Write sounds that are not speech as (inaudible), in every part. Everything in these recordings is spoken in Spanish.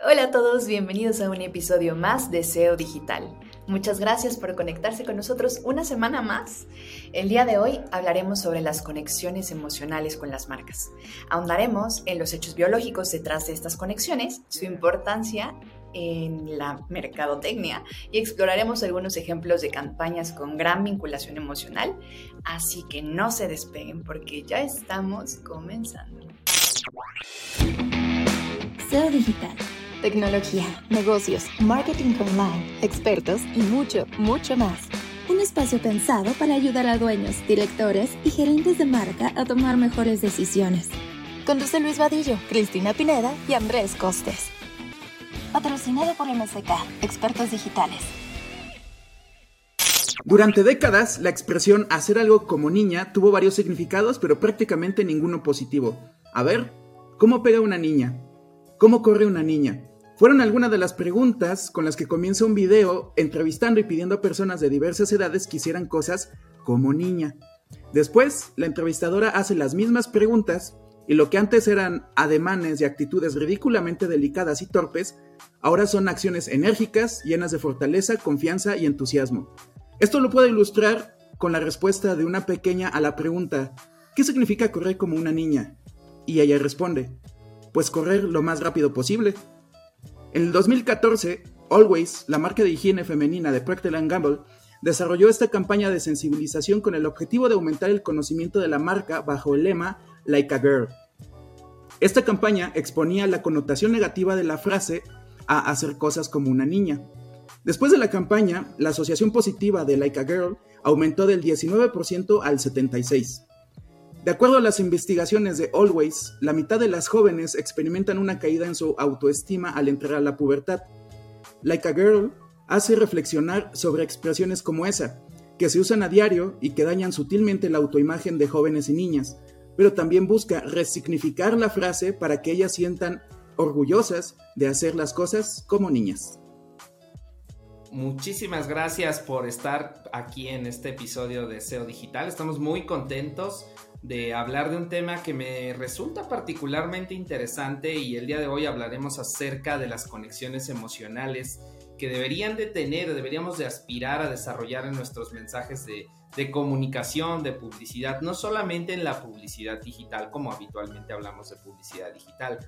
Hola a todos, bienvenidos a un episodio más de SEO Digital. Muchas gracias por conectarse con nosotros una semana más. El día de hoy hablaremos sobre las conexiones emocionales con las marcas. Ahondaremos en los hechos biológicos detrás de estas conexiones, su importancia en la mercadotecnia y exploraremos algunos ejemplos de campañas con gran vinculación emocional, así que no se despeguen porque ya estamos comenzando. SEO Digital. Tecnología, negocios, marketing online, expertos y mucho, mucho más. Un espacio pensado para ayudar a dueños, directores y gerentes de marca a tomar mejores decisiones. Conduce Luis Vadillo, Cristina Pineda y Andrés Costes. Patrocinado por MSK, expertos digitales. Durante décadas, la expresión hacer algo como niña tuvo varios significados, pero prácticamente ninguno positivo. A ver, ¿cómo pega una niña? ¿Cómo corre una niña? Fueron algunas de las preguntas con las que comienza un video entrevistando y pidiendo a personas de diversas edades que hicieran cosas como niña. Después, la entrevistadora hace las mismas preguntas y lo que antes eran ademanes y actitudes ridículamente delicadas y torpes, ahora son acciones enérgicas, llenas de fortaleza, confianza y entusiasmo. Esto lo puedo ilustrar con la respuesta de una pequeña a la pregunta, ¿qué significa correr como una niña? Y ella responde, pues correr lo más rápido posible. En el 2014, Always, la marca de higiene femenina de Procter Gamble, desarrolló esta campaña de sensibilización con el objetivo de aumentar el conocimiento de la marca bajo el lema Like a Girl. Esta campaña exponía la connotación negativa de la frase a hacer cosas como una niña. Después de la campaña, la asociación positiva de Like a Girl aumentó del 19% al 76%. De acuerdo a las investigaciones de Always, la mitad de las jóvenes experimentan una caída en su autoestima al entrar a la pubertad. Like a Girl hace reflexionar sobre expresiones como esa, que se usan a diario y que dañan sutilmente la autoimagen de jóvenes y niñas, pero también busca resignificar la frase para que ellas sientan orgullosas de hacer las cosas como niñas. Muchísimas gracias por estar aquí en este episodio de SEO Digital. Estamos muy contentos de hablar de un tema que me resulta particularmente interesante y el día de hoy hablaremos acerca de las conexiones emocionales que deberían de tener, deberíamos de aspirar a desarrollar en nuestros mensajes de, de comunicación, de publicidad, no solamente en la publicidad digital, como habitualmente hablamos de publicidad digital.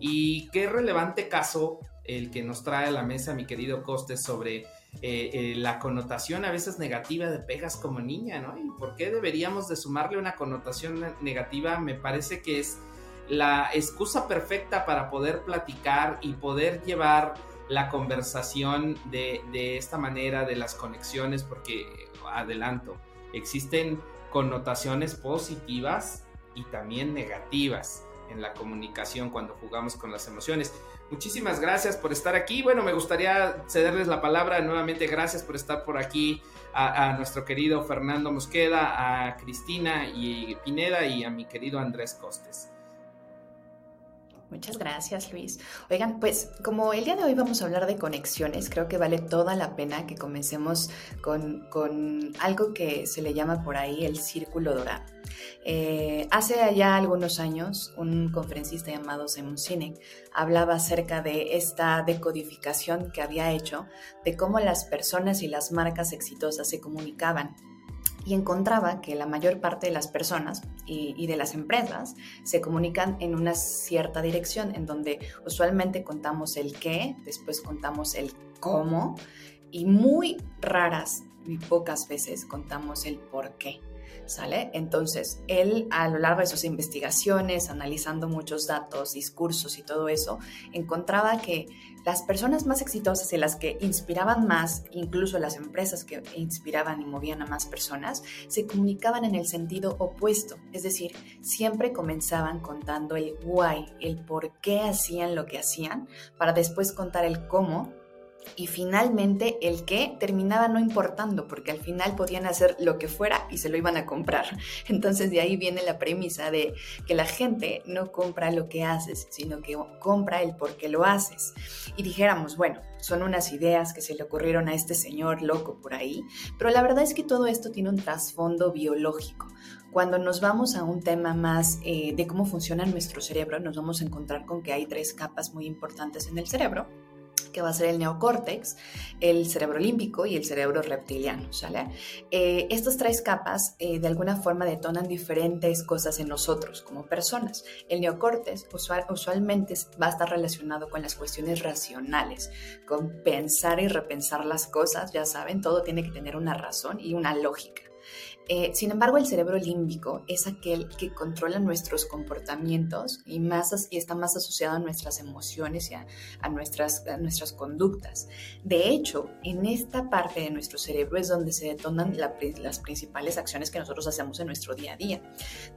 Y qué relevante caso el que nos trae a la mesa mi querido Costes sobre eh, eh, la connotación a veces negativa de pegas como niña, ¿no? ¿Y por qué deberíamos de sumarle una connotación negativa? Me parece que es la excusa perfecta para poder platicar y poder llevar la conversación de, de esta manera, de las conexiones, porque adelanto, existen connotaciones positivas y también negativas en la comunicación cuando jugamos con las emociones. Muchísimas gracias por estar aquí. Bueno, me gustaría cederles la palabra nuevamente. Gracias por estar por aquí a, nuestro querido Fernando Mosqueda, a Cristina y Pineda y a mi querido Andrés Costes. Muchas gracias, Luis. Oigan, pues como el día de hoy vamos a hablar de conexiones, creo que vale toda la pena que comencemos con, con algo que se le llama por ahí el círculo dorado. Eh, hace ya algunos años, un conferencista llamado Simon Sinek hablaba acerca de esta decodificación que había hecho de cómo las personas y las marcas exitosas se comunicaban y encontraba que la mayor parte de las personas y, de las empresas se comunican en una cierta dirección, en donde usualmente contamos el qué, después contamos el cómo y muy raras y pocas veces contamos el por qué. Entonces, él a lo largo de sus investigaciones, analizando muchos datos, discursos y todo eso, encontraba que las personas más exitosas y las que inspiraban más, incluso las empresas que inspiraban y movían a más personas, se comunicaban en el sentido opuesto. Es decir, siempre comenzaban contando el why, el por qué hacían lo que hacían, para después contar el cómo y finalmente el qué terminaba no importando porque al final podían hacer lo que fuera y se lo iban a comprar. (laughs) Entonces de ahí viene la premisa de que la gente no compra lo que haces, sino que compra el por qué lo haces. Y dijéramos, bueno, son unas ideas que se le ocurrieron a este señor loco por ahí, pero la verdad es que todo esto tiene un trasfondo biológico. Cuando nos vamos a un tema más eh, de cómo funciona nuestro cerebro, nos vamos a encontrar con que hay tres capas muy importantes en el cerebro que va a ser el neocórtex, el cerebro límbico y el cerebro reptiliano, ¿sale? Eh, estas tres capas eh, de alguna forma detonan diferentes cosas en nosotros como personas. El neocórtex usualmente va a estar relacionado con las cuestiones racionales, con pensar y repensar las cosas, ya saben, todo tiene que tener una razón y una lógica. Eh, sin embargo, el cerebro límbico es aquel que controla nuestros comportamientos y, más, y está más asociado a nuestras emociones y a, nuestras, nuestras conductas. De hecho, en esta parte de nuestro cerebro es donde se detonan las principales acciones que nosotros hacemos en nuestro día a día.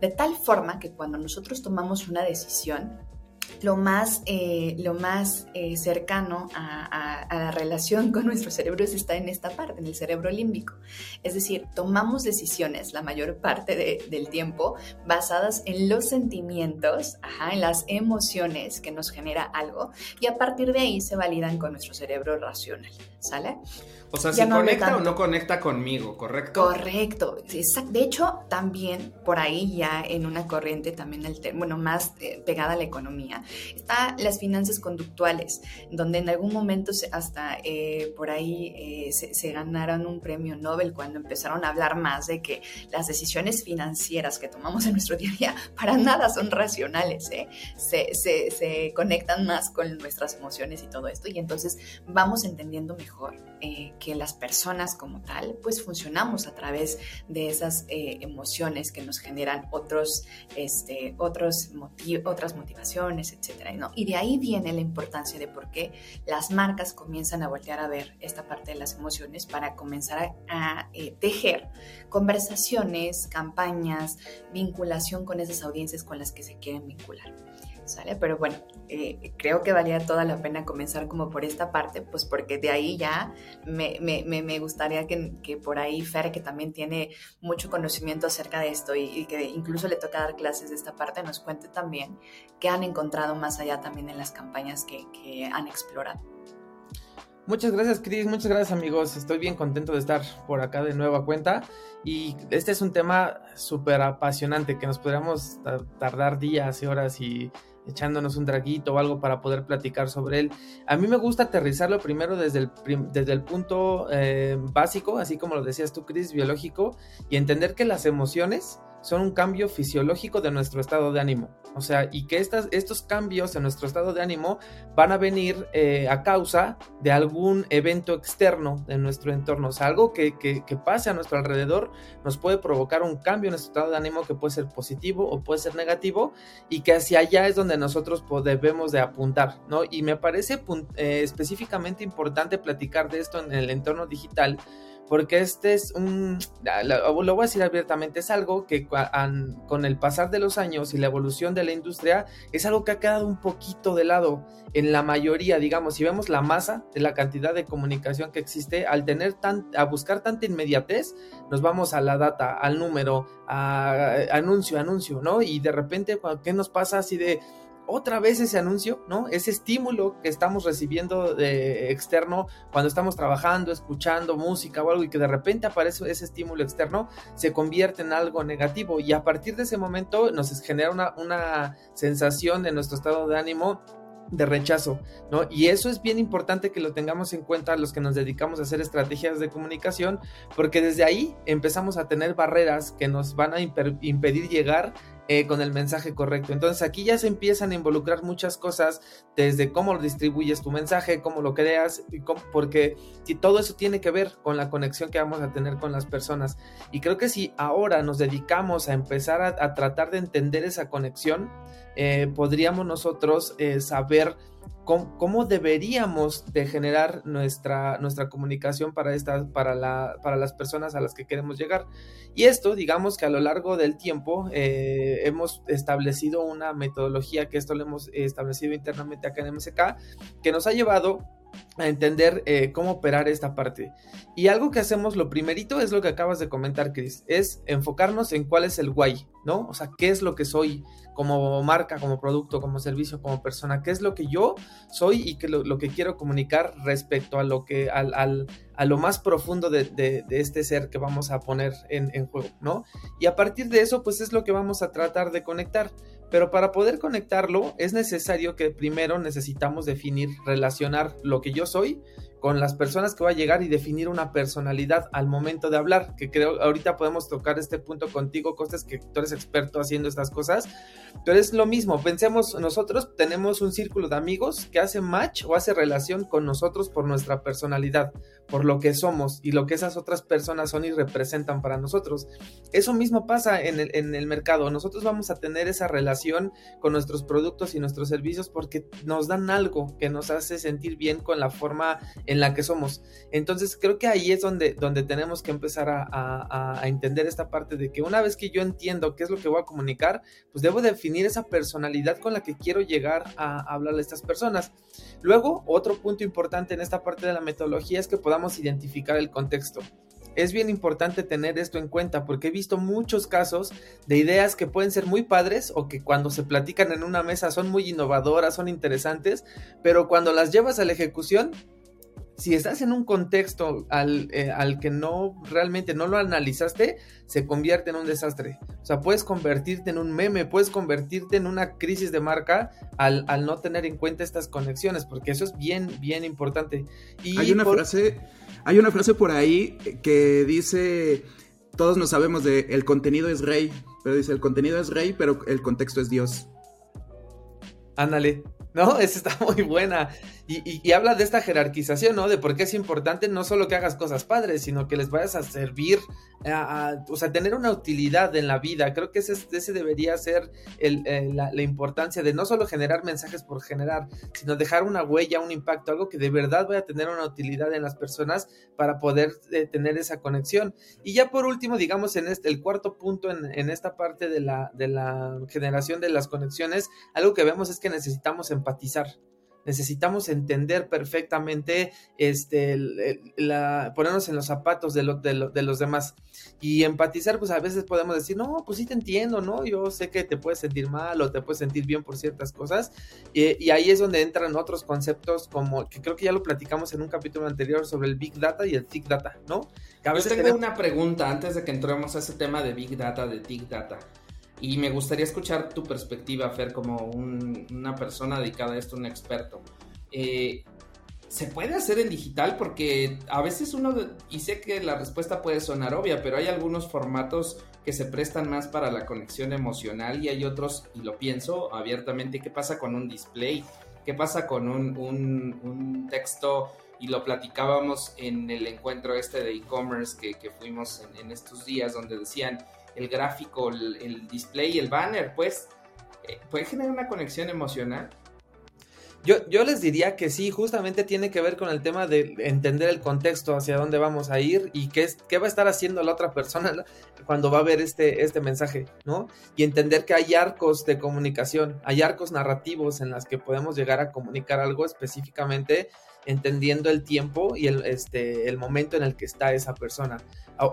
De tal forma que cuando nosotros tomamos una decisión, lo más, eh, lo más eh, cercano a, la relación con nuestro cerebro está en esta parte, en el cerebro límbico. Es decir, tomamos decisiones la mayor parte del tiempo basadas en los sentimientos, en las emociones que nos genera algo y a partir de ahí se validan con nuestro cerebro racional. ¿Sale? O sea, si conecta o no conecta conmigo, ¿correcto? Correcto. De hecho, también por ahí ya en una corriente también, bueno, más eh, pegada a la economía, está las finanzas conductuales, donde en algún momento hasta eh, por ahí eh, se, ganaron un premio Nobel cuando empezaron a hablar más de que las decisiones financieras que tomamos en nuestro día a día (laughs) para nada son racionales, se, se, conectan más con nuestras emociones y todo esto, y entonces vamos entendiendo mejor que las personas como tal, pues funcionamos a través de esas eh, emociones que nos generan otros, este, otros otras motivaciones, etc. ¿no? Y de ahí viene la importancia de por qué las marcas comienzan a voltear a ver esta parte de las emociones para comenzar a, eh, tejer conversaciones, campañas, vinculación con esas audiencias con las que se quieren vincular. ¿Sale? Pero bueno, eh, creo que valía toda la pena comenzar como por esta parte, pues porque de ahí ya me, gustaría que, que, por ahí Fer, que también tiene mucho conocimiento acerca de esto y, que incluso le toca dar clases de esta parte, nos cuente también qué han encontrado más allá también en las campañas que, que han explorado. Muchas gracias, Cris. Muchas gracias, amigos. Estoy bien contento de estar por acá de nueva cuenta. Y este es un tema súper apasionante que nos podríamos tardar días y horas y echándonos un draguito o algo para poder platicar sobre él. A mí me gusta aterrizarlo primero desde el, desde el punto eh, básico, así como lo decías tú, Chris, biológico, y entender que las emociones son un cambio fisiológico de nuestro estado de ánimo. O sea, y que estas, estos cambios en nuestro estado de ánimo van a venir eh, a causa de algún evento externo de nuestro entorno. O sea, algo que, que, pase a nuestro alrededor nos puede provocar un cambio en nuestro estado de ánimo que puede ser positivo o puede ser negativo y que hacia allá es donde nosotros debemos de apuntar, ¿no? Y me parece eh, específicamente importante platicar de esto en el entorno digital porque este es un, lo, voy a decir abiertamente, es algo que con el pasar de los años y la evolución de la industria es algo que ha quedado un poquito de lado en la mayoría, digamos, si vemos la masa de la cantidad de comunicación que existe, al tener tan, a buscar tanta inmediatez, nos vamos a la data, al número, a, anuncio, anuncio, ¿no? Y de repente, ¿qué nos pasa así de otra vez ese anuncio, ¿no? Ese estímulo que estamos recibiendo de externo cuando estamos trabajando, escuchando música o algo y que de repente aparece ese estímulo externo, se convierte en algo negativo y a partir de ese momento nos genera una, sensación de nuestro estado de ánimo de rechazo, ¿no? Y eso es bien importante que lo tengamos en cuenta los que nos dedicamos a hacer estrategias de comunicación, porque desde ahí empezamos a tener barreras que nos van a impedir llegar eh, con el mensaje correcto. Entonces aquí ya se empiezan a involucrar muchas cosas, desde cómo distribuyes tu mensaje, cómo lo creas, y porque si todo eso tiene que ver con la conexión que vamos a tener con las personas. Y creo que si ahora nos dedicamos a empezar a, tratar de entender esa conexión, eh, podríamos nosotros eh, saber cómo, deberíamos de generar nuestra, nuestra comunicación para, para, la, para las personas a las que queremos llegar. Y esto, digamos que a lo largo del tiempo eh, hemos establecido una metodología, que esto lo hemos establecido internamente acá en MSK, que nos ha llevado a entender eh, cómo operar esta parte. Y algo que hacemos, lo primerito es lo que acabas de comentar, Chris, es enfocarnos en cuál es el why, ¿no? O sea, qué es lo que soy como marca, como producto, como servicio, como persona, qué es lo que yo soy y que lo, que quiero comunicar respecto a lo que, al, al a lo más profundo de, de, este ser que vamos a poner en juego, ¿no? Y a partir de eso, pues es lo que vamos a tratar de conectar. Pero para poder conectarlo es necesario que primero necesitamos definir, relacionar lo que yo soy con las personas que va a llegar y definir una personalidad al momento de hablar, que creo ahorita podemos tocar este punto contigo, Costes, que tú eres experto haciendo estas cosas, pero es lo mismo, pensemos, nosotros tenemos un círculo de amigos que hace match o hace relación con nosotros por nuestra personalidad, por lo que somos y lo que esas otras personas son y representan para nosotros. Eso mismo pasa en el, en el mercado, nosotros vamos a tener esa relación con nuestros productos y nuestros servicios porque nos dan algo que nos hace sentir bien con la forma en la que somos. Entonces creo que ahí es donde, donde tenemos que empezar a, a, entender esta parte de que una vez que yo entiendo qué es lo que voy a comunicar, pues debo definir esa personalidad con la que quiero llegar a, hablarle a estas personas. Luego, otro punto importante en esta parte de la metodología es que podamos identificar el contexto es bien importante tener esto en cuenta porque he visto muchos casos de ideas que pueden ser muy padres o que cuando se platican en una mesa son muy innovadoras, son interesantes, pero cuando las llevas a la ejecución si estás en un contexto al, eh, al, que no realmente no lo analizaste, se convierte en un desastre. O sea, puedes convertirte en un meme, puedes convertirte en una crisis de marca al, al no tener en cuenta estas conexiones, porque eso es bien, bien importante. Y hay una frase, hay una frase por ahí que dice, todos nos sabemos de el contenido es rey, pero dice el contenido es rey, pero el contexto es Dios. Ándale, ¿no? Esa está muy buena. Y, habla de esta jerarquización, ¿no? De por qué es importante no solo que hagas cosas padres, sino que les vayas a servir, o sea, tener una utilidad en la vida. Creo que ese, debería ser eh, la, importancia de no solo generar mensajes por generar, sino dejar una huella, un impacto, algo que de verdad vaya a tener una utilidad en las personas para poder eh, tener esa conexión. Y ya por último, digamos, en este, el cuarto punto en, esta parte de la generación de las conexiones, algo que vemos es que necesitamos empatizar necesitamos entender perfectamente, este, la, ponernos en los zapatos de, de, los demás y empatizar, pues a veces podemos decir, no, pues sí te entiendo, ¿no? Yo sé que te puedes sentir mal o te puedes sentir bien por ciertas cosas y, ahí es donde entran otros conceptos como, que creo que ya lo platicamos en un capítulo anterior sobre el Big Data y el Thick Data, ¿no? Yo tengo una pregunta antes de que entremos a ese tema de Big Data, de Thick Data. Y me gustaría escuchar tu perspectiva, Fer, como una persona dedicada a esto, un experto. Eh, ¿Se puede hacer en digital? Porque a veces uno, y sé que la respuesta puede sonar obvia, pero hay algunos formatos que se prestan más para la conexión emocional y hay otros, y lo pienso abiertamente, ¿qué pasa con un display? ¿Qué pasa con un, texto? Y lo platicábamos en el encuentro este de e-commerce que, fuimos en estos días, donde decían, el gráfico, el, display, el banner, pues, eh, puede generar una conexión emocional. Yo, yo, les diría que sí, justamente tiene que ver con el tema de entender el contexto, hacia dónde vamos a ir y qué, es, qué va a estar haciendo la otra persona cuando va a ver este, este mensaje, ¿no? Y entender que hay arcos de comunicación, hay arcos narrativos en las que podemos llegar a comunicar algo específicamente entendiendo el tiempo y el, este, el momento en el que está esa persona.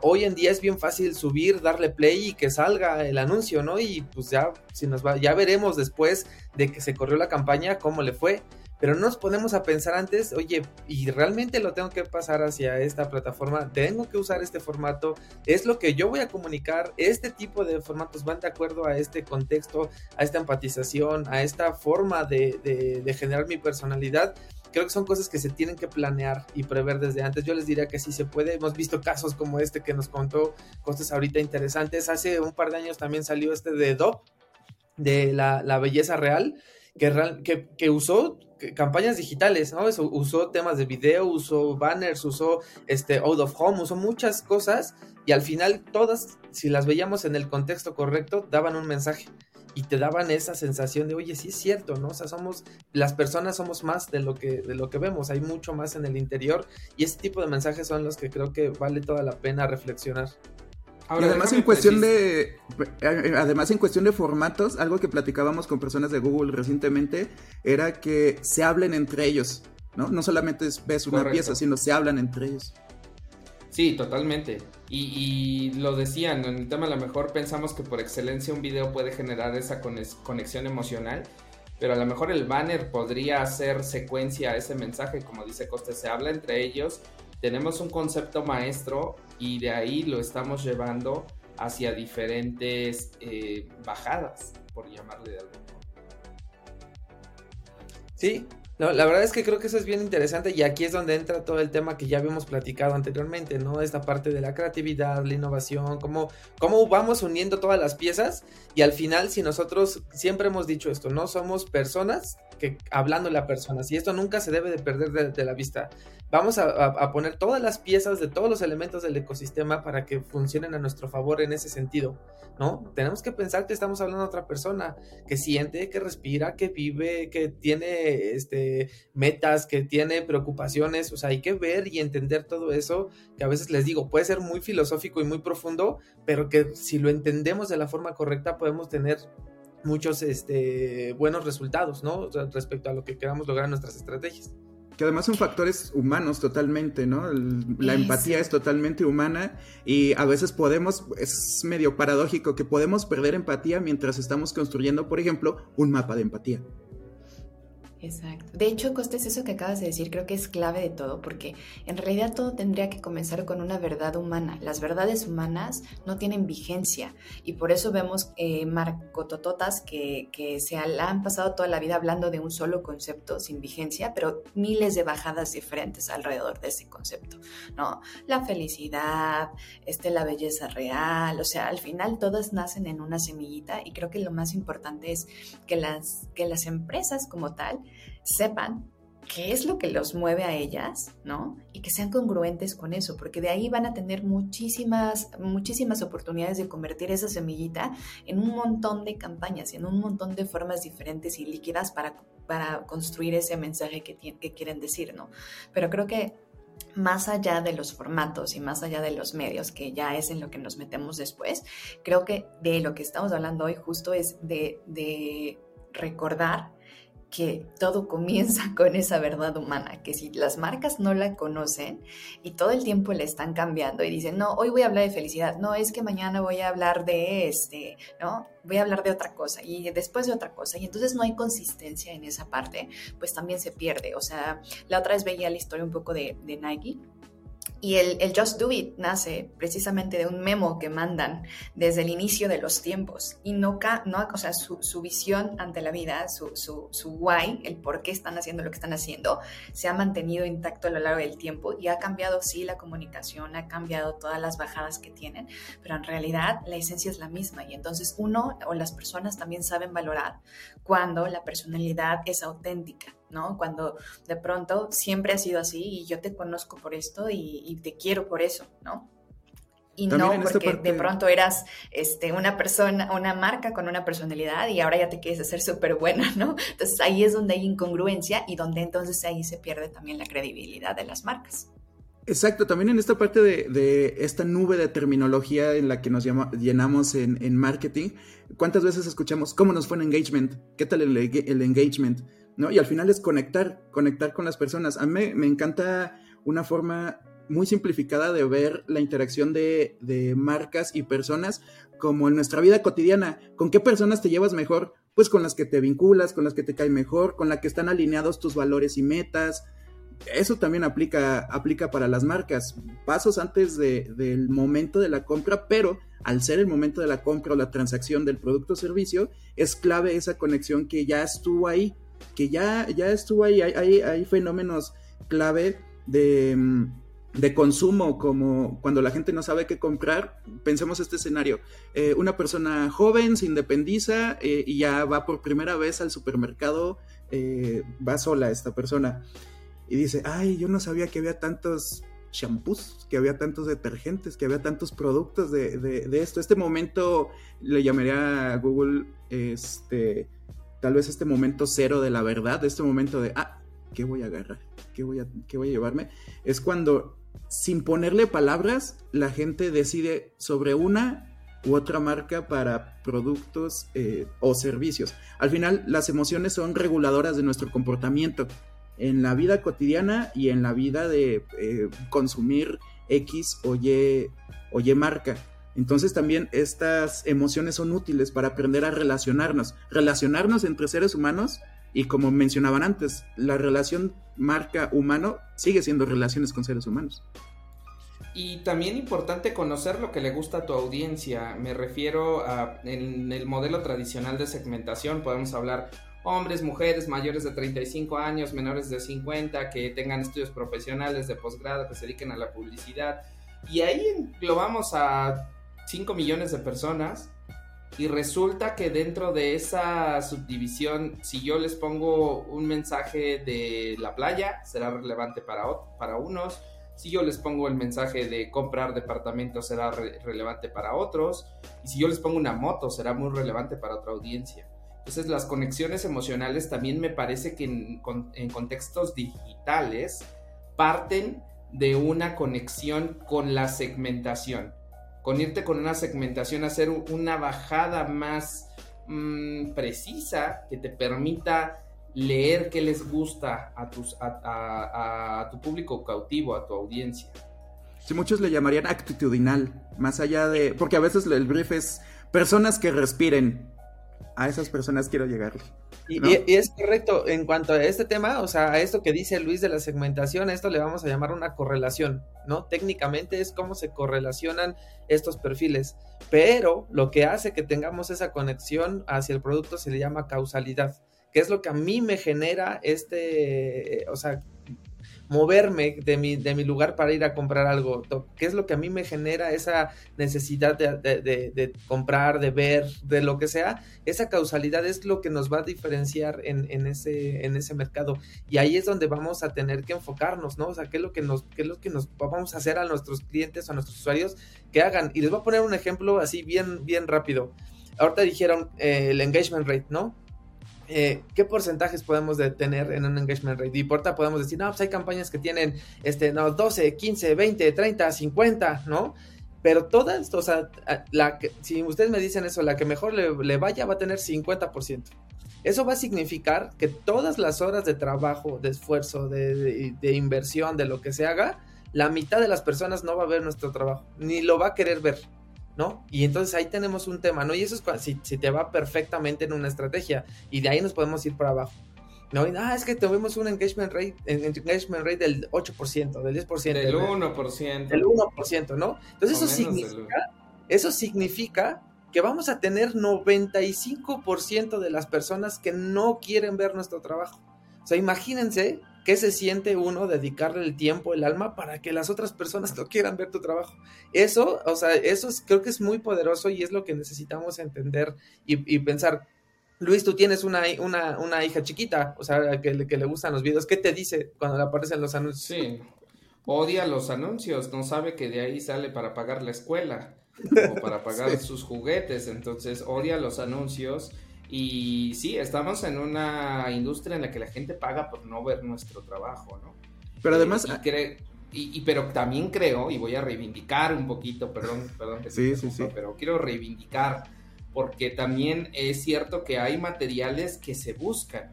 Hoy en día es bien fácil subir, darle play y que salga el anuncio, ¿no? Y pues ya, si nos va, ya veremos después de que se corrió la campaña cómo le fue. Pero no nos ponemos a pensar antes, oye, y realmente lo tengo que pasar hacia esta plataforma, tengo que usar este formato, es lo que yo voy a comunicar, este tipo de formatos van de acuerdo a este contexto, a esta empatización, a esta forma de, de, de generar mi personalidad creo que son cosas que se tienen que planear y prever desde antes. Yo les diría que sí se puede. Hemos visto casos como este que nos contó cosas ahorita interesantes. Hace un par de años también salió este de DOP, de la, belleza real, que, que, usó campañas digitales, ¿no? usó temas de video, usó banners, usó este out of home, usó muchas cosas y al final todas, si las veíamos en el contexto correcto, daban un mensaje y te daban esa sensación de, oye, sí es cierto, ¿no? O sea, somos, las personas somos más de lo que, de lo que vemos, hay mucho más en el interior y ese tipo de mensajes son los que creo que vale toda la pena reflexionar. Ahora, además en cuestión de además en cuestión de formatos, algo que platicábamos con personas de Google recientemente era que se hablen entre ellos. ¿no? No solamente ves una pieza, sino se hablan entre ellos. Sí, totalmente. Y, lo decían, en el tema a lo mejor pensamos que por excelencia un video puede generar esa conexión emocional, pero a lo mejor el banner podría hacer secuencia a ese mensaje, como dice Coste, se habla entre ellos, tenemos un concepto maestro y de ahí lo estamos llevando hacia diferentes eh, bajadas, por llamarle de algún modo. Sí, no, la verdad es que creo que eso es bien interesante y aquí es donde entra todo el tema que ya habíamos platicado anteriormente, ¿no? Esta parte de la creatividad, la innovación, cómo, cómo vamos uniendo todas las piezas y al final si nosotros siempre hemos dicho esto, no somos personas que hablando la personas y esto nunca se debe de perder de, la vista. Vamos a, poner todas las piezas de todos los elementos del ecosistema para que funcionen a nuestro favor en ese sentido, ¿no? Tenemos que pensar que estamos hablando de otra persona que siente, que respira, que vive, que tiene este, metas, que tiene preocupaciones, o sea, hay que ver y entender todo eso, que a veces les digo, puede ser muy filosófico y muy profundo, pero que si lo entendemos de la forma correcta podemos tener muchos este, buenos resultados, ¿no? respecto a lo que queramos lograr en nuestras estrategias. Que además son factores humanos totalmente, ¿no? la empatía es totalmente humana y a veces podemos, es medio paradójico que podemos perder empatía mientras estamos construyendo, por ejemplo, un mapa de empatía. Exacto. De hecho, Costes, eso que acabas de decir creo que es clave de todo, porque en realidad todo tendría que comenzar con una verdad humana. Las verdades humanas no tienen vigencia y por eso vemos eh, marcotototas que, que se han pasado toda la vida hablando de un solo concepto sin vigencia, pero miles de bajadas diferentes alrededor de ese concepto, ¿no? La felicidad, este, la belleza real, o sea, al final todas nacen en una semillita y creo que lo más importante es que las, que las empresas como tal sepan qué es lo que los mueve a ellas, ¿no? Y que sean congruentes con eso, porque de ahí van a tener muchísimas, muchísimas oportunidades de convertir esa semillita en un montón de campañas, en un montón de formas diferentes y líquidas para, para construir ese mensaje que, que quieren decir, ¿no? Pero creo que más allá de los formatos y más allá de los medios, que ya es en lo que nos metemos después, creo que de lo que estamos hablando hoy justo es de, de recordar que todo comienza (laughs) con esa verdad humana, que si las marcas no la conocen y todo el tiempo le están cambiando y dicen, no, hoy voy a hablar de felicidad, no, es que mañana voy a hablar de este, ¿no? Voy a hablar de otra cosa y después de otra cosa y entonces no hay consistencia en esa parte, pues también se pierde. O sea, la otra vez veía la historia un poco de, de Nike y el, Just Do It nace precisamente de un memo que mandan desde el inicio de los tiempos. Y no, no o sea, su, su visión ante la vida, su, su, su, why, el por qué están haciendo lo que están haciendo, se ha mantenido intacto a lo largo del tiempo y ha cambiado, sí, la comunicación, ha cambiado todas las bajadas que tienen, pero en realidad la esencia es la misma. Y entonces uno o las personas también saben valorar cuando la personalidad es auténtica ¿no? Cuando de pronto siempre ha sido así y yo te conozco por esto y, te quiero por eso, ¿no? Y no porque de pronto eras este, una persona, una marca con una personalidad y ahora ya te quieres hacer súper buena, (laughs) ¿no? Entonces ahí es donde hay incongruencia y donde entonces ahí se pierde también la credibilidad de las marcas. Exacto, también en esta parte de, esta nube de terminología en la que nos llenamos en, marketing, ¿cuántas veces escuchamos cómo nos fue en engagement? ¿Qué tal el, el engagement? ¿No? Y al final es conectar, conectar con las personas. A mí me, encanta una forma muy simplificada de ver la interacción de, marcas y personas como en nuestra vida cotidiana. ¿Con qué personas te llevas mejor? Pues con las que te vinculas, con las que te caen mejor, con las que están alineados tus valores y metas. Eso también aplica, aplica para las marcas. Pasos antes del momento de la compra, pero al ser el momento de la compra o la transacción del producto o servicio, es clave esa conexión que ya estuvo ahí que ya, ya estuvo ahí, hay, hay fenómenos clave de, mm, de, consumo, como cuando la gente no sabe qué comprar, pensemos este escenario, eh, una persona joven se independiza eh, y ya va por primera vez al supermercado, eh, va sola esta persona y dice, ay, yo no sabía que había tantos shampoos, que había tantos detergentes, que había tantos productos de, de, de esto. Este momento le llamaría a Google este tal vez este momento cero de la verdad, este momento de, ah, ¿qué voy a agarrar? ¿Qué voy a, qué voy a llevarme? Es cuando, sin ponerle palabras, la gente decide sobre una u otra marca para productos eh, o servicios. Al final, las emociones son reguladoras de nuestro comportamiento. en la vida cotidiana y en la vida de eh, consumir X o Y, o y marca. Entonces también estas emociones son útiles para aprender a relacionarnos, relacionarnos entre seres humanos y como mencionaban antes, la relación marca-humano sigue siendo relaciones con seres humanos. Y también importante conocer lo que le gusta a tu audiencia. Me refiero a en el modelo tradicional de segmentación, podemos hablar hombres, mujeres mayores de 35 años, menores de 50, que tengan estudios profesionales de posgrado, que se dediquen a la publicidad. Y ahí englobamos a 5 millones de personas y resulta que dentro de esa subdivisión, si yo les pongo un mensaje de la playa, será relevante para, para unos. Si yo les pongo el mensaje de comprar departamentos, será relevante para otros. Y si yo les pongo una moto, será muy relevante para otra audiencia. Entonces las conexiones emocionales también me parece que en, en contextos digitales parten de una conexión con la segmentación con irte con una segmentación, hacer una bajada más mm, precisa que te permita leer qué les gusta a, tus, a, tu público cautivo, a tu audiencia. Sí, muchos le llamarían actitudinal, más allá de... Porque a veces el brief es personas que respiren. A esas personas quiero llegar. Y, es correcto, en cuanto a este tema, o sea, a esto que dice Luis de la segmentación, esto le vamos a llamar una correlación, ¿no? Técnicamente es cómo se correlacionan estos perfiles, pero lo que hace que tengamos esa conexión hacia el producto se le llama causalidad, que es lo que a mí me genera este, o sea, moverme de mi, de mi lugar para ir a comprar algo, qué es lo que a mí me genera esa necesidad de, comprar, de ver, de lo que sea, esa causalidad es lo que nos va a diferenciar en, ese, en ese mercado. Y ahí es donde vamos a tener que enfocarnos, ¿no? O sea, qué es lo que nos, qué es lo que nos vamos a hacer a nuestros clientes, a nuestros usuarios que hagan. Y les voy a poner un ejemplo así bien, bien rápido. Ahorita dijeron eh, el engagement rate, ¿no? Eh, ¿qué porcentajes podemos tener en un engagement rate? Y por podemos decir, no, pues hay campañas que tienen este, no, 12, 15, 20, 30, 50, ¿no? Pero todas, o sea, la si ustedes me dicen eso, la que mejor le, vaya va a tener 50%. Eso va a significar que todas las horas de trabajo, de esfuerzo, de, de inversión, de lo que se haga, la mitad de las personas no va a ver nuestro trabajo, ni lo va a querer ver. ¿No? Y entonces ahí tenemos un tema, ¿no? Y eso es si, si te va perfectamente en una estrategia y de ahí nos podemos ir para abajo. ¿no? Y, ah, es que tuvimos un engagement rate, engagement rate del 8%, del 10%. Del 1%. Del 1%, ¿no? Entonces eso significa, eso significa que vamos a tener 95% de las personas que no quieren ver nuestro trabajo. O sea, imagínense ¿Qué se siente uno dedicarle el tiempo, el alma para que las otras personas (laughs) no quieran ver tu trabajo? Eso, o sea, eso creo que es muy poderoso y es lo que necesitamos entender y, pensar. Luis, tú tienes una, una, hija chiquita, o sea, que, le gustan los videos. ¿Qué te dice cuando le aparecen los anuncios? Sí, odia los anuncios, no sabe que de ahí sale para pagar la escuela o para pagar (laughs) sus juguetes, entonces odia los anuncios y sí, estamos en una industria en la que la gente paga por no ver nuestro trabajo, ¿no? Pero además... Y, pero también creo, y voy a reivindicar un poquito, perdón, perdón que sí, sí, sí. pero quiero reivindicar, porque también es cierto que hay materiales que se buscan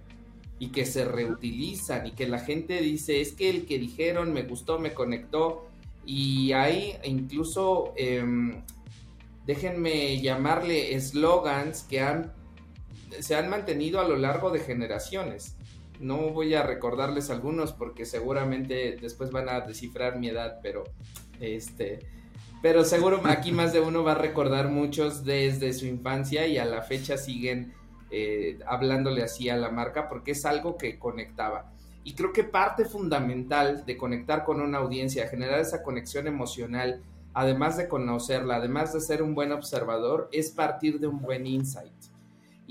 y que se reutilizan y que la gente dice, es que el que dijeron me gustó, me conectó, y hay incluso, em, déjenme llamarle eslogans que han se han mantenido a lo largo de generaciones. No voy a recordarles algunos porque seguramente después van a descifrar mi edad, pero este, pero seguro aquí (laughs) más de uno va a recordar muchos desde su infancia y a la fecha siguen eh, hablándole así a la marca porque es algo que conectaba. Y creo que parte fundamental de conectar con una audiencia, generar esa conexión emocional, además de conocerla, además de ser un buen observador, es partir de un buen insight.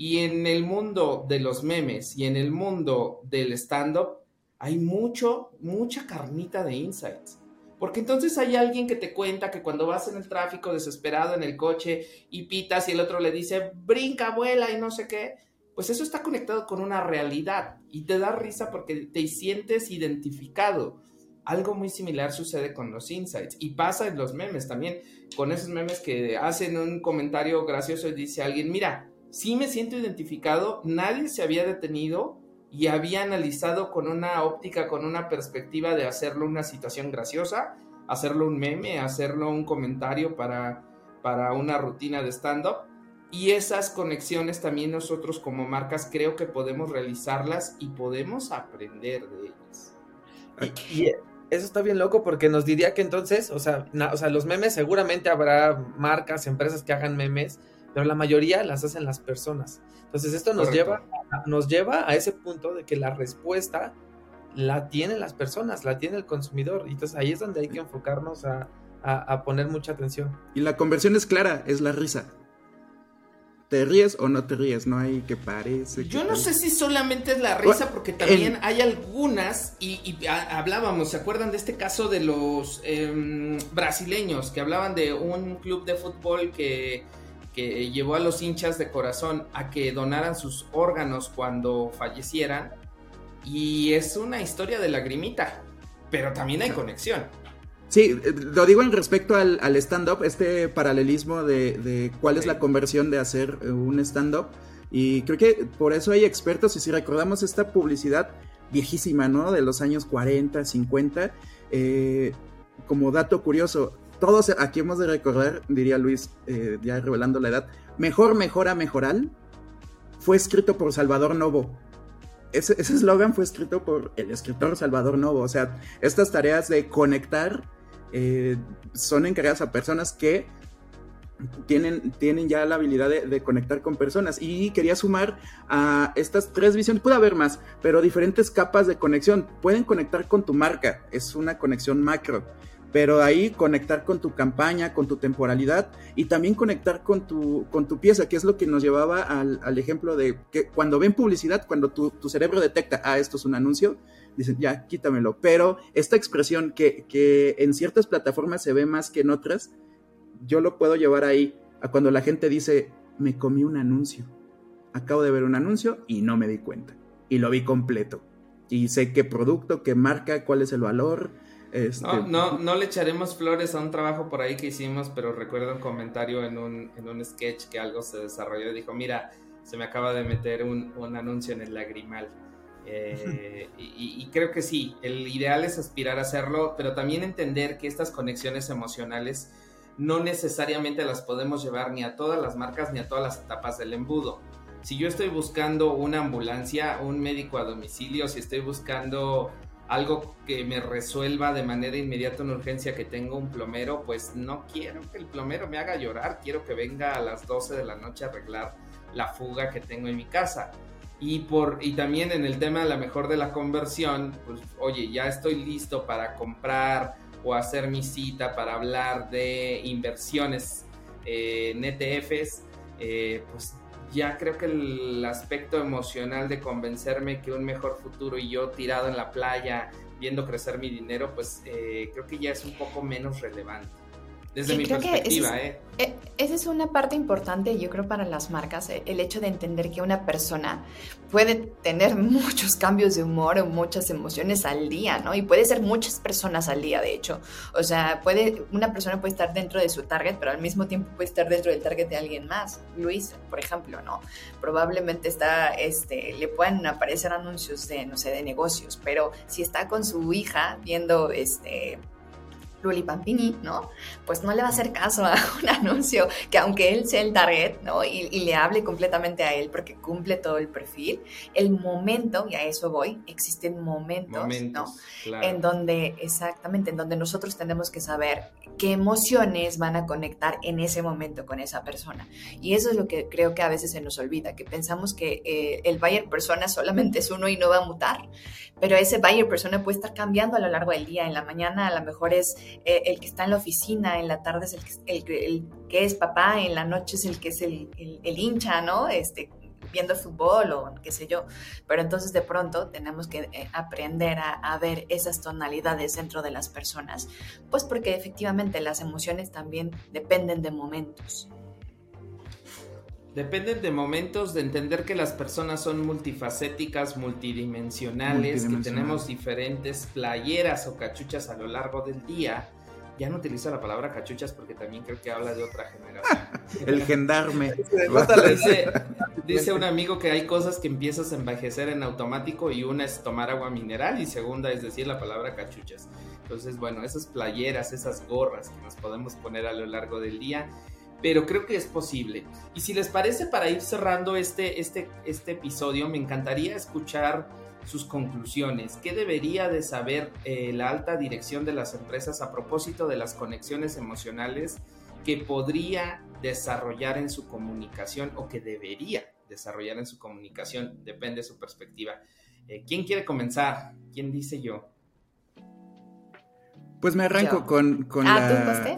Y en el mundo de los memes y en el mundo del stand-up hay mucho, mucha carnita de insights. Porque entonces hay alguien que te cuenta que cuando vas en el tráfico desesperado en el coche y pitas y el otro le dice, brinca, vuela y no sé qué, pues eso está conectado con una realidad y te da risa porque te sientes identificado. Algo muy similar sucede con los insights y pasa en los memes también, con esos memes que hacen un comentario gracioso y dice alguien, mira, sí me siento identificado, nadie se había detenido y había analizado con una óptica, con una perspectiva de hacerlo una situación graciosa, hacerlo un meme, hacerlo un comentario para, para una rutina de stand-up. Y esas conexiones también nosotros como marcas creo que podemos realizarlas y podemos aprender de ellas. Y, eso está bien loco porque nos diría que entonces, o sea, o sea, los memes seguramente habrá marcas, empresas que hagan memes, pero la mayoría las hacen las personas. Entonces esto nos lleva, nos lleva a ese punto de que la respuesta la tienen las personas, la tiene el consumidor. Y entonces ahí es donde hay que enfocarnos a, a, poner mucha atención. Y la conversión es clara, es la risa. ¿Te ríes o no te ríes? No hay que parece. Yo no sé si solamente es la risa, porque también hay algunas, y, hablábamos, ¿se acuerdan de este caso de los em, brasileños que hablaban de un club de fútbol que que llevó a los hinchas de corazón a que donaran sus órganos cuando fallecieran. Y es una historia de lagrimita, pero también hay conexión. Sí, lo digo en respecto al, stand-up, este paralelismo de, cuál es la conversión de hacer un stand-up. Y creo que por eso hay expertos, y si recordamos esta publicidad viejísima, ¿no? De los años 40, 50, eh, como dato curioso, todos aquí hemos de recordar, diría Luis, eh, ya revelando la edad, Mejor, Mejora, Mejoral fue escrito por Salvador Novo. Ese eslogan fue escrito por el escritor Salvador Novo. O sea, estas tareas de conectar eh, son encargadas a personas que tienen, tienen ya la habilidad de, de, conectar con personas. Y quería sumar a estas tres visiones, puede haber más, pero diferentes capas de conexión. Pueden conectar con tu marca, es una conexión macro pero ahí conectar con tu campaña, con tu temporalidad y también conectar con tu, con tu pieza, que es lo que nos llevaba al, ejemplo de que cuando ven publicidad, cuando tu, cerebro detecta, ah, esto es un anuncio, dicen, ya, quítamelo. Pero esta expresión que, que en ciertas plataformas se ve más que en otras, yo lo puedo llevar ahí a cuando la gente dice, me comí un anuncio. Acabo de ver un anuncio y no me di cuenta. Y lo vi completo. Y sé qué producto, qué marca, cuál es el valor, este, no, no, no, le echaremos flores a un trabajo por ahí que hicimos, pero recuerdo un comentario en un, en un sketch que algo se desarrolló y dijo, mira, se me acaba de meter un, un anuncio en el lagrimal. Eh, (laughs) y, y, creo que sí, el ideal es aspirar a hacerlo, pero también entender que estas conexiones emocionales no necesariamente las podemos llevar ni a todas las marcas ni a todas las etapas del embudo. Si yo estoy buscando una ambulancia, un médico a domicilio, si estoy buscando algo que me resuelva de manera inmediata una urgencia que tengo un plomero, pues no quiero que el plomero me haga llorar, quiero que venga a las 12 de la noche a arreglar la fuga que tengo en mi casa. Y, por, y también en el tema de la mejor de la conversión, pues oye, ya estoy listo para comprar o hacer mi cita para hablar de inversiones eh, en ETFs, eh, pues ya creo que el aspecto emocional de convencerme que un mejor futuro y yo tirado en la playa viendo crecer mi dinero, pues eh, creo que ya es un poco menos relevante desde mi perspectiva. ¿eh? ¿eh? esa es una parte importante, yo creo, para las marcas, eh, el hecho de entender que una persona puede tener muchos cambios de humor o muchas emociones al día, ¿no? Y puede ser muchas personas al día, de hecho. O sea, puede, una persona puede estar dentro de su target, pero al mismo tiempo puede estar dentro del target de alguien más. Luis, por ejemplo, ¿no? Probablemente está, este, le pueden aparecer anuncios de, no sé, de negocios, pero si está con su hija viendo, este, Luli Pampini, ¿no? Pues no le va a hacer caso a (laughs) un anuncio que aunque él sea el target, ¿no? Y, le hable completamente a él porque cumple todo el perfil, el momento, y a eso voy, existen momentos, ¿no? En donde, exactamente, en donde nosotros tenemos que saber qué emociones van a conectar en ese momento con esa persona. Y eso es lo que creo que a veces se nos olvida, que pensamos que eh, el buyer persona solamente es uno y no va a mutar, pero ese buyer persona puede estar cambiando a lo largo del día. En la mañana a lo mejor es eh, el que está en la oficina, en la tarde es el que, el, es papá, en la noche es el que es el, el hincha, ¿no? Este, viendo fútbol o qué sé yo. Pero entonces de pronto tenemos que eh, aprender a, a, ver esas tonalidades dentro de las personas, pues porque efectivamente las emociones también dependen de momentos. Dependen de momentos, de entender que las personas son multifacéticas, multidimensionales, que tenemos diferentes playeras o cachuchas a lo largo del día. Ya no utilizo la palabra cachuchas porque también creo que habla de otra generación. (laughs) El gendarme. (laughs) (laughs) Dice un amigo que hay cosas que empiezas a envejecer en automático y una es tomar agua mineral y segunda es decir la palabra cachuchas. Entonces, bueno, esas playeras, esas gorras que nos podemos poner a lo largo del día, pero creo que es posible. Y si les parece, para ir cerrando este, este, este episodio, me encantaría escuchar sus conclusiones. ¿Qué debería de saber eh, la alta dirección de las empresas a propósito de las conexiones emocionales que podría desarrollar en su comunicación o que debería desarrollar en su comunicación? Depende de su perspectiva. Eh, ¿Quién quiere comenzar? ¿Quién dice yo? Pues me arranco con, con, ah, la,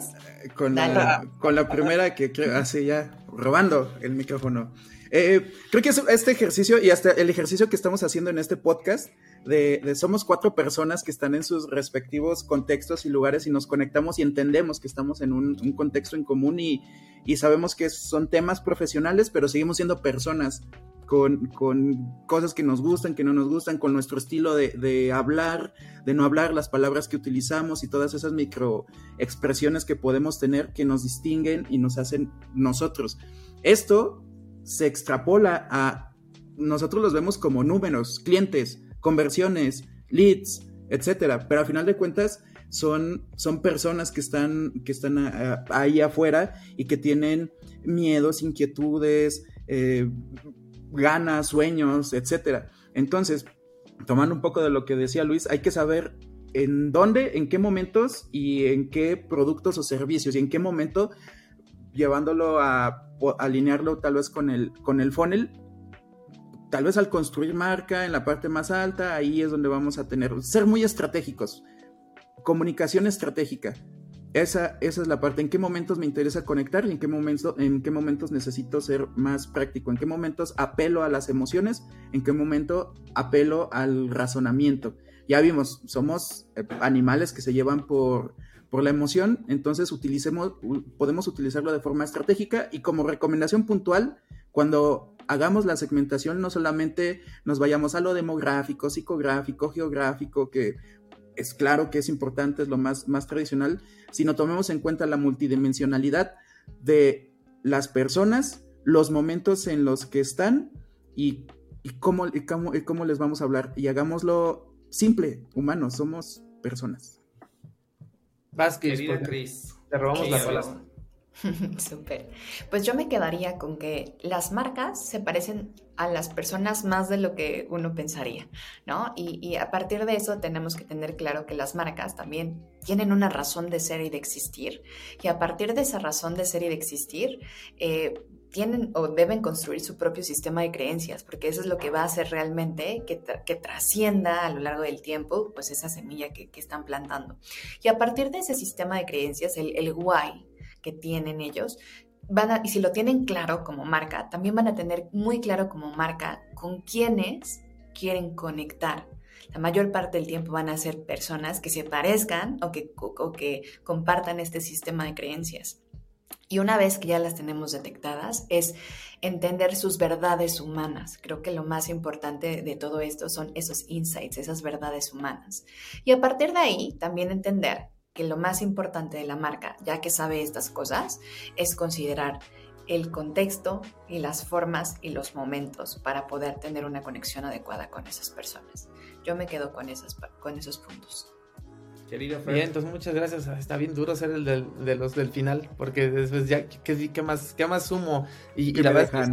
con, la, con la primera que así ya robando el micrófono. Eh, creo que este ejercicio y hasta el ejercicio que estamos haciendo en este podcast de, somos cuatro personas que están en sus respectivos contextos y lugares y nos conectamos y entendemos que estamos en un, un contexto en común y, y sabemos que son temas profesionales, pero seguimos siendo personas con, cosas que nos gustan, que no nos gustan, con nuestro estilo de, hablar, de no hablar, las palabras que utilizamos y todas esas microexpresiones que podemos tener que nos distinguen y nos hacen nosotros. Esto se extrapola a nosotros los vemos como números, clientes, conversiones, leads, etcétera, pero al final de cuentas son, son personas que están, que están ahí afuera y que tienen miedos, inquietudes, eh, ganas, sueños, etcétera. Entonces, tomando un poco de lo que decía Luis, hay que saber en dónde, en qué momentos y en qué productos o servicios y en qué momento llevándolo a, alinearlo tal vez con el, con el funnel. Tal vez al construir marca en la parte más alta, ahí es donde vamos a tener, ser muy estratégicos. Comunicación estratégica. Esa, esa es la parte. ¿En qué momentos me interesa conectar y en qué, momento, en qué momentos necesito ser más práctico? ¿En qué momentos apelo a las emociones? ¿En qué momento apelo al razonamiento? Ya vimos, somos eh, animales que se llevan por, por la emoción, entonces utilicemos, podemos utilizarlo de forma estratégica y como recomendación puntual, cuando hagamos la segmentación no solamente nos vayamos a lo demográfico, psicográfico, geográfico, que es claro que es importante, es lo más, más tradicional, sino tomemos en cuenta la multidimensionalidad de las personas, los momentos en los que están y, cómo, cómo, les vamos a hablar. Y hagámoslo simple, humanos, somos personas. Vázquez, te robamos la palabra. (laughs) Súper. Pues yo me quedaría con que las marcas se parecen a las personas más de lo que uno pensaría, ¿no? Y, a partir de eso tenemos que tener claro que las marcas también tienen una razón de ser y de existir. Y a partir de esa razón de ser y de existir, eh, tienen o deben construir su propio sistema de creencias, porque eso es lo que va a hacer realmente que, trascienda a lo largo del tiempo, pues esa semilla que, están plantando. Y a partir de ese sistema de creencias, el, el why, que tienen ellos, van y si lo tienen claro como marca, también van a tener muy claro como marca con quiénes quieren conectar. La mayor parte del tiempo van a ser personas que se parezcan o que, o que compartan este sistema de creencias. Y una vez que ya las tenemos detectadas, es entender sus verdades humanas. Creo que lo más importante de todo esto son esos insights, esas verdades humanas. Y a partir de ahí, también entender que lo más importante de la marca, ya que sabe estas cosas, es considerar el contexto y las formas y los momentos para poder tener una conexión adecuada con esas personas. Yo me quedo con, esas, con esos puntos. Querido Bien, entonces muchas gracias. Está bien duro ser el del, de los del final, porque después ya, ¿qué, qué más, qué más sumo? Y, la verdad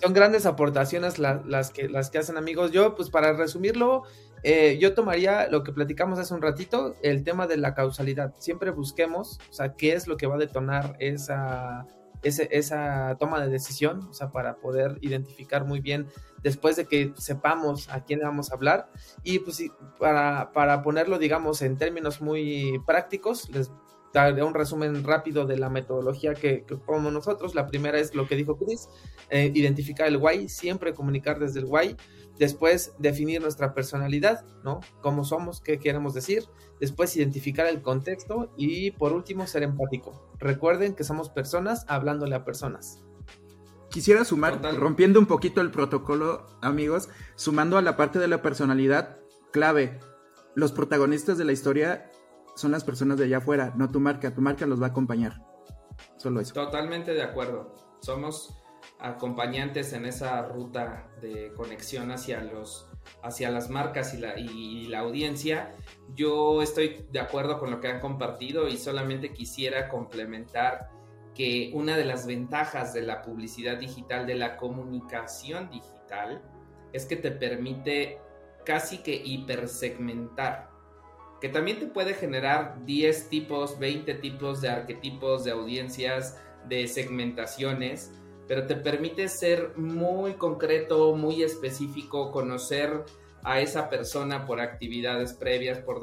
son grandes aportaciones las, que, las que hacen amigos. Yo, pues para resumirlo, eh, yo tomaría lo que platicamos hace un ratito, el tema de la causalidad. Siempre busquemos, o sea, qué es lo que va a detonar esa, esa toma de decisión, o sea, para poder identificar muy bien después de que sepamos a quién vamos a hablar. Y pues para, para ponerlo, digamos, en términos muy prácticos, les daré un resumen rápido de la metodología que, que nosotros. La primera es lo que dijo Chris, eh, identificar el why, siempre comunicar desde el why. Después, definir nuestra personalidad, ¿no? Cómo somos, qué queremos decir. Después, identificar el contexto. Y por último, ser empático. Recuerden que somos personas hablándole a personas. Quisiera sumar, rompiendo un poquito el protocolo, amigos, sumando a la parte de la personalidad, clave. Los protagonistas de la historia son las personas de allá afuera, no tu marca. Tu marca los va a acompañar. Solo eso. Totalmente de acuerdo. Somos acompañantes en esa ruta de conexión hacia los hacia las marcas y la, y la audiencia. Yo estoy de acuerdo con lo que han compartido y solamente quisiera complementar que una de las ventajas de la publicidad digital, de la comunicación digital, es que te permite casi que hipersegmentar, que también te puede generar 10 tipos, 20 tipos de arquetipos, de audiencias, de segmentaciones, pero te permite ser muy concreto, muy específico, conocer a esa persona por actividades previas, por,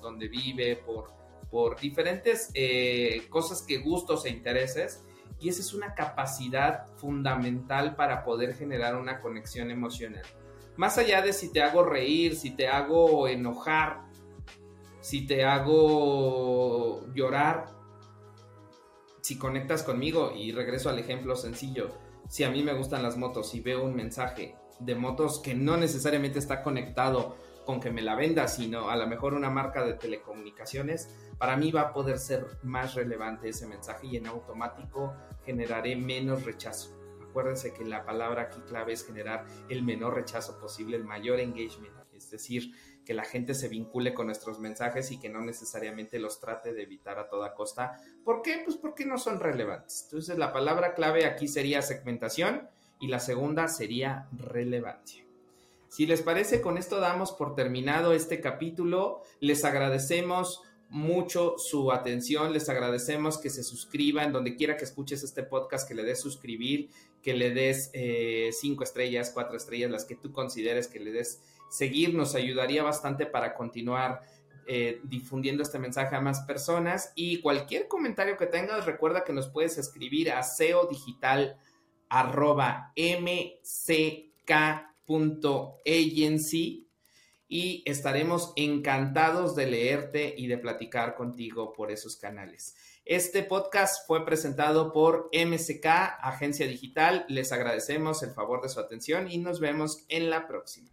donde vive, por, por diferentes eh, cosas que gustos e intereses. Y esa es una capacidad fundamental para poder generar una conexión emocional. Más allá de si te hago reír, si te hago enojar, si te hago llorar, si conectas conmigo y regreso al ejemplo sencillo, si a mí me gustan las motos y veo un mensaje de motos que no necesariamente está conectado con que me la venda, sino a lo mejor una marca de telecomunicaciones, para mí va a poder ser más relevante ese mensaje y en automático generaré menos rechazo. Acuérdense que la palabra aquí clave es generar el menor rechazo posible, el mayor engagement, es decir, que la gente se vincule con nuestros mensajes y que no necesariamente los trate de evitar a toda costa. ¿Por qué? Pues porque no son relevantes. Entonces la palabra clave aquí sería segmentación y la segunda sería relevancia. Si les parece, con esto damos por terminado este capítulo. Les agradecemos mucho su atención, les agradecemos que se suscriban, donde quiera que escuches este podcast, que le des suscribir, que le des eh, cinco estrellas, cuatro estrellas, las que tú consideres que le des seguir nos ayudaría bastante para continuar eh, difundiendo este mensaje a más personas. Y cualquier comentario que tengas, recuerda que nos puedes escribir a seodigital.mck.agency y estaremos encantados de leerte y de platicar contigo por esos canales. Este podcast fue presentado por MCK, Agencia Digital. Les agradecemos el favor de su atención y nos vemos en la próxima.